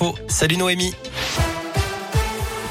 Oh, salut Noémie.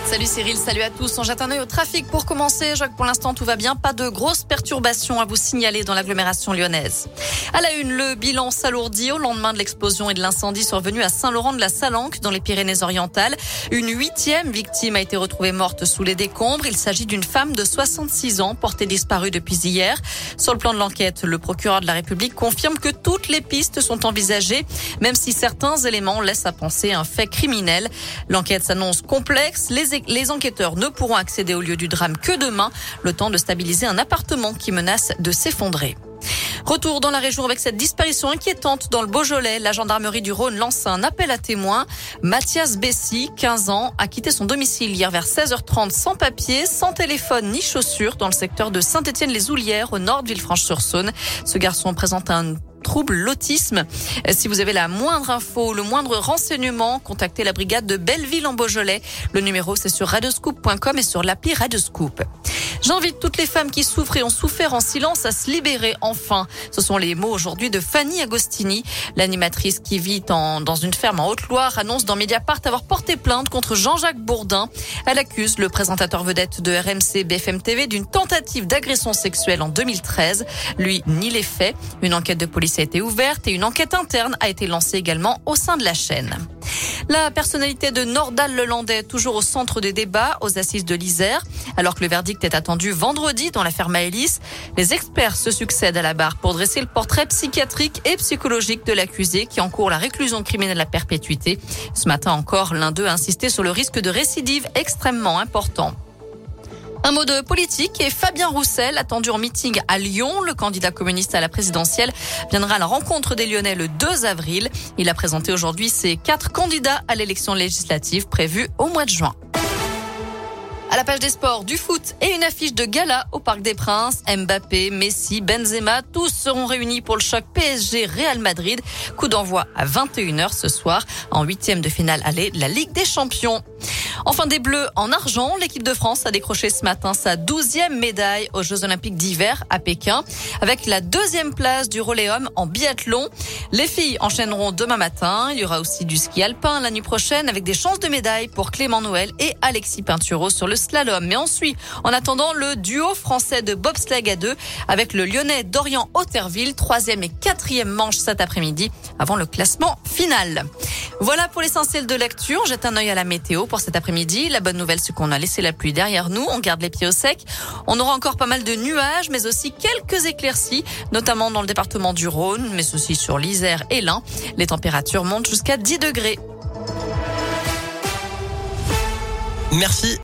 Salut Cyril, salut à tous. On jette un œil au trafic pour commencer. Que pour l'instant tout va bien. Pas de grosses perturbations à vous signaler dans l'agglomération lyonnaise. À la une, le bilan s'alourdit au lendemain de l'explosion et de l'incendie survenu à Saint-Laurent de la Salanque dans les Pyrénées-Orientales. Une huitième victime a été retrouvée morte sous les décombres. Il s'agit d'une femme de 66 ans portée disparue depuis hier. Sur le plan de l'enquête, le procureur de la République confirme que toutes les pistes sont envisagées, même si certains éléments laissent à penser un fait criminel. L'enquête s'annonce complexe. Les les enquêteurs ne pourront accéder au lieu du drame que demain, le temps de stabiliser un appartement qui menace de s'effondrer. Retour dans la région avec cette disparition inquiétante dans le Beaujolais. La gendarmerie du Rhône lance un appel à témoins. Mathias Bessy, 15 ans, a quitté son domicile hier vers 16h30 sans papier, sans téléphone ni chaussures dans le secteur de Saint-Étienne-les-Oulières au nord de Villefranche-sur-Saône. Ce garçon présente un trouble l'autisme. Si vous avez la moindre info, le moindre renseignement, contactez la brigade de Belleville en Beaujolais. Le numéro c'est sur radioscoop.com et sur l'appli Radioscoop. J'invite toutes les femmes qui souffrent et ont souffert en silence à se libérer enfin. Ce sont les mots aujourd'hui de Fanny Agostini, l'animatrice qui vit en, dans une ferme en Haute-Loire, annonce dans Mediapart avoir porté plainte contre Jean-Jacques Bourdin. Elle accuse le présentateur vedette de RMC BFM TV d'une tentative d'agression sexuelle en 2013. Lui nie les faits. Une enquête de police a été ouverte et une enquête interne a été lancée également au sein de la chaîne. La personnalité de Nordal Lelandais toujours au centre des débats aux assises de l'Isère. Alors que le verdict est attendu vendredi dans l'affaire Maëlys, les experts se succèdent à la barre pour dresser le portrait psychiatrique et psychologique de l'accusé qui encourt la réclusion criminelle à perpétuité. Ce matin encore, l'un d'eux a insisté sur le risque de récidive extrêmement important. Un mot de politique et Fabien Roussel, attendu en meeting à Lyon, le candidat communiste à la présidentielle, viendra à la rencontre des Lyonnais le 2 avril. Il a présenté aujourd'hui ses quatre candidats à l'élection législative prévue au mois de juin. À la page des sports, du foot et une affiche de gala au Parc des Princes. Mbappé, Messi, Benzema, tous seront réunis pour le choc PSG Real Madrid. Coup d'envoi à 21h ce soir en huitième de finale aller de la Ligue des Champions. Enfin des Bleus en argent, l'équipe de France a décroché ce matin sa douzième médaille aux Jeux Olympiques d'hiver à Pékin, avec la deuxième place du Roléum en biathlon. Les filles enchaîneront demain matin. Il y aura aussi du ski alpin la nuit prochaine, avec des chances de médaille pour Clément Noël et Alexis Pinturo sur le slalom. Mais ensuite, en attendant le duo français de bobsleigh à deux avec le Lyonnais Dorian Otterville, troisième et quatrième manche cet après-midi, avant le classement final. Voilà pour l'essentiel de l'actu. On jette un œil à la météo pour cet La bonne nouvelle, c'est qu'on a laissé la pluie derrière nous. On garde les pieds au sec. On aura encore pas mal de nuages, mais aussi quelques éclaircies, notamment dans le département du Rhône, mais aussi sur l'Isère et l'Ain. Les températures montent jusqu'à 10 degrés. Merci.